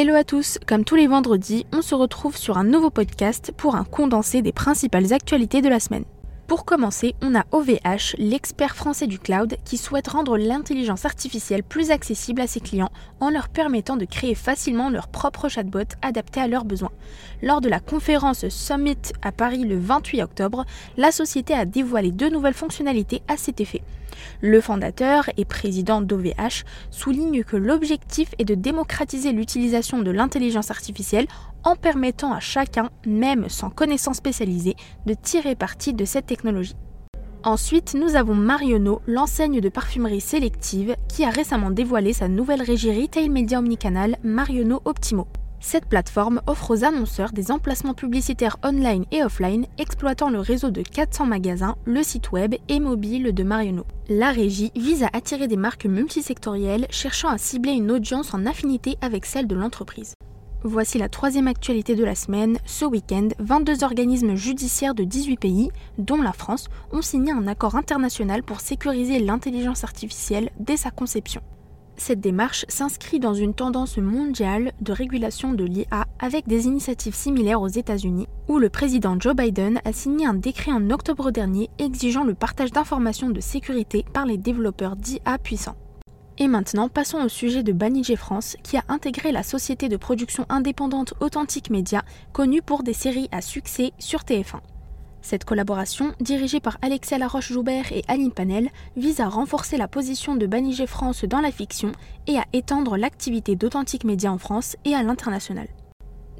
Hello à tous, comme tous les vendredis, on se retrouve sur un nouveau podcast pour un condensé des principales actualités de la semaine. Pour commencer, on a OVH, l'expert français du cloud, qui souhaite rendre l'intelligence artificielle plus accessible à ses clients en leur permettant de créer facilement leur propre chatbot adapté à leurs besoins. Lors de la conférence Summit à Paris le 28 octobre, la société a dévoilé deux nouvelles fonctionnalités à cet effet. Le fondateur et président d'OVH souligne que l'objectif est de démocratiser l'utilisation de l'intelligence artificielle en permettant à chacun, même sans connaissance spécialisée, de tirer parti de cette technologie. Ensuite, nous avons Marionneau, l'enseigne de parfumerie sélective, qui a récemment dévoilé sa nouvelle régie retail média omnicanal Marionneau Optimo. Cette plateforme offre aux annonceurs des emplacements publicitaires online et offline exploitant le réseau de 400 magasins, le site web et mobile de Marionneau. La régie vise à attirer des marques multisectorielles cherchant à cibler une audience en affinité avec celle de l'entreprise. Voici la troisième actualité de la semaine. Ce week-end, 22 organismes judiciaires de 18 pays, dont la France, ont signé un accord international pour sécuriser l'intelligence artificielle dès sa conception. Cette démarche s'inscrit dans une tendance mondiale de régulation de l'IA avec des initiatives similaires aux États-Unis, où le président Joe Biden a signé un décret en octobre dernier exigeant le partage d'informations de sécurité par les développeurs d'IA puissants. Et maintenant, passons au sujet de Banijé France, qui a intégré la société de production indépendante Authentique Média, connue pour des séries à succès sur TF1. Cette collaboration, dirigée par Alexia Laroche-Joubert et Aline Panel, vise à renforcer la position de Banijé France dans la fiction et à étendre l'activité d'Authentique Média en France et à l'international.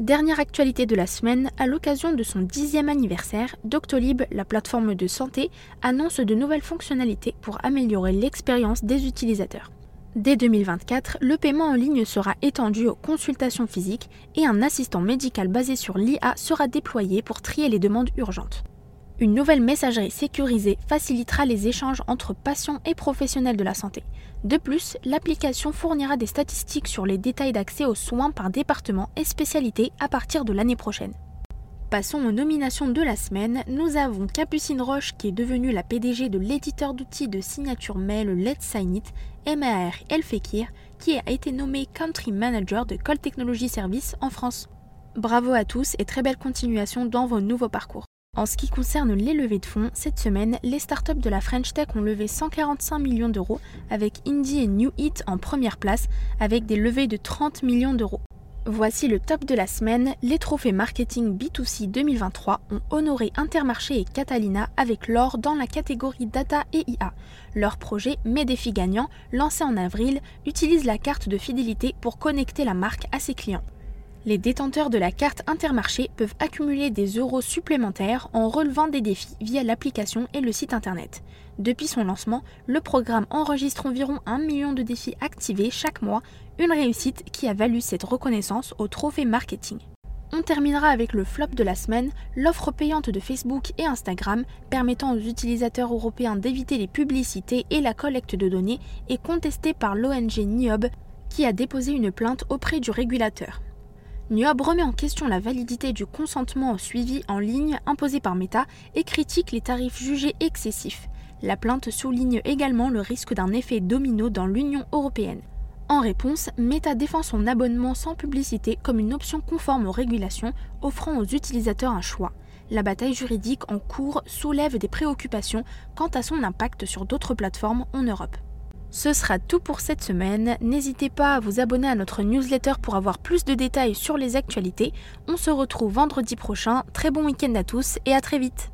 Dernière actualité de la semaine, à l'occasion de son dixième anniversaire, Doctolib, la plateforme de santé, annonce de nouvelles fonctionnalités pour améliorer l'expérience des utilisateurs. Dès 2024, le paiement en ligne sera étendu aux consultations physiques et un assistant médical basé sur l'IA sera déployé pour trier les demandes urgentes. Une nouvelle messagerie sécurisée facilitera les échanges entre patients et professionnels de la santé. De plus, l'application fournira des statistiques sur les détails d'accès aux soins par département et spécialité à partir de l'année prochaine. Passons aux nominations de la semaine. Nous avons Capucine Roche qui est devenue la PDG de l'éditeur d'outils de signature mail Let's Sign It, MAR El Fekir, qui a été nommé Country Manager de Call Technology Service en France. Bravo à tous et très belle continuation dans vos nouveaux parcours. En ce qui concerne les levées de fonds, cette semaine, les startups de la French Tech ont levé 145 millions d'euros avec Indie et New Hit en première place avec des levées de 30 millions d'euros. Voici le top de la semaine. Les trophées marketing B2C 2023 ont honoré Intermarché et Catalina avec l'or dans la catégorie data et IA. Leur projet Mes défis gagnants, lancé en avril, utilise la carte de fidélité pour connecter la marque à ses clients. Les détenteurs de la carte Intermarché peuvent accumuler des euros supplémentaires en relevant des défis via l'application et le site internet. Depuis son lancement, le programme enregistre environ un million de défis activés chaque mois, une réussite qui a valu cette reconnaissance au trophée marketing. On terminera avec le flop de la semaine, l'offre payante de Facebook et Instagram permettant aux utilisateurs européens d'éviter les publicités et la collecte de données est contestée par l'ONG NIOB qui a déposé une plainte auprès du régulateur. NIOB remet en question la validité du consentement au suivi en ligne imposé par Meta et critique les tarifs jugés excessifs. La plainte souligne également le risque d'un effet domino dans l'Union européenne. En réponse, Meta défend son abonnement sans publicité comme une option conforme aux régulations, offrant aux utilisateurs un choix. La bataille juridique en cours soulève des préoccupations quant à son impact sur d'autres plateformes en Europe. Ce sera tout pour cette semaine. N'hésitez pas à vous abonner à notre newsletter pour avoir plus de détails sur les actualités. On se retrouve vendredi prochain. Très bon week-end à tous et à très vite.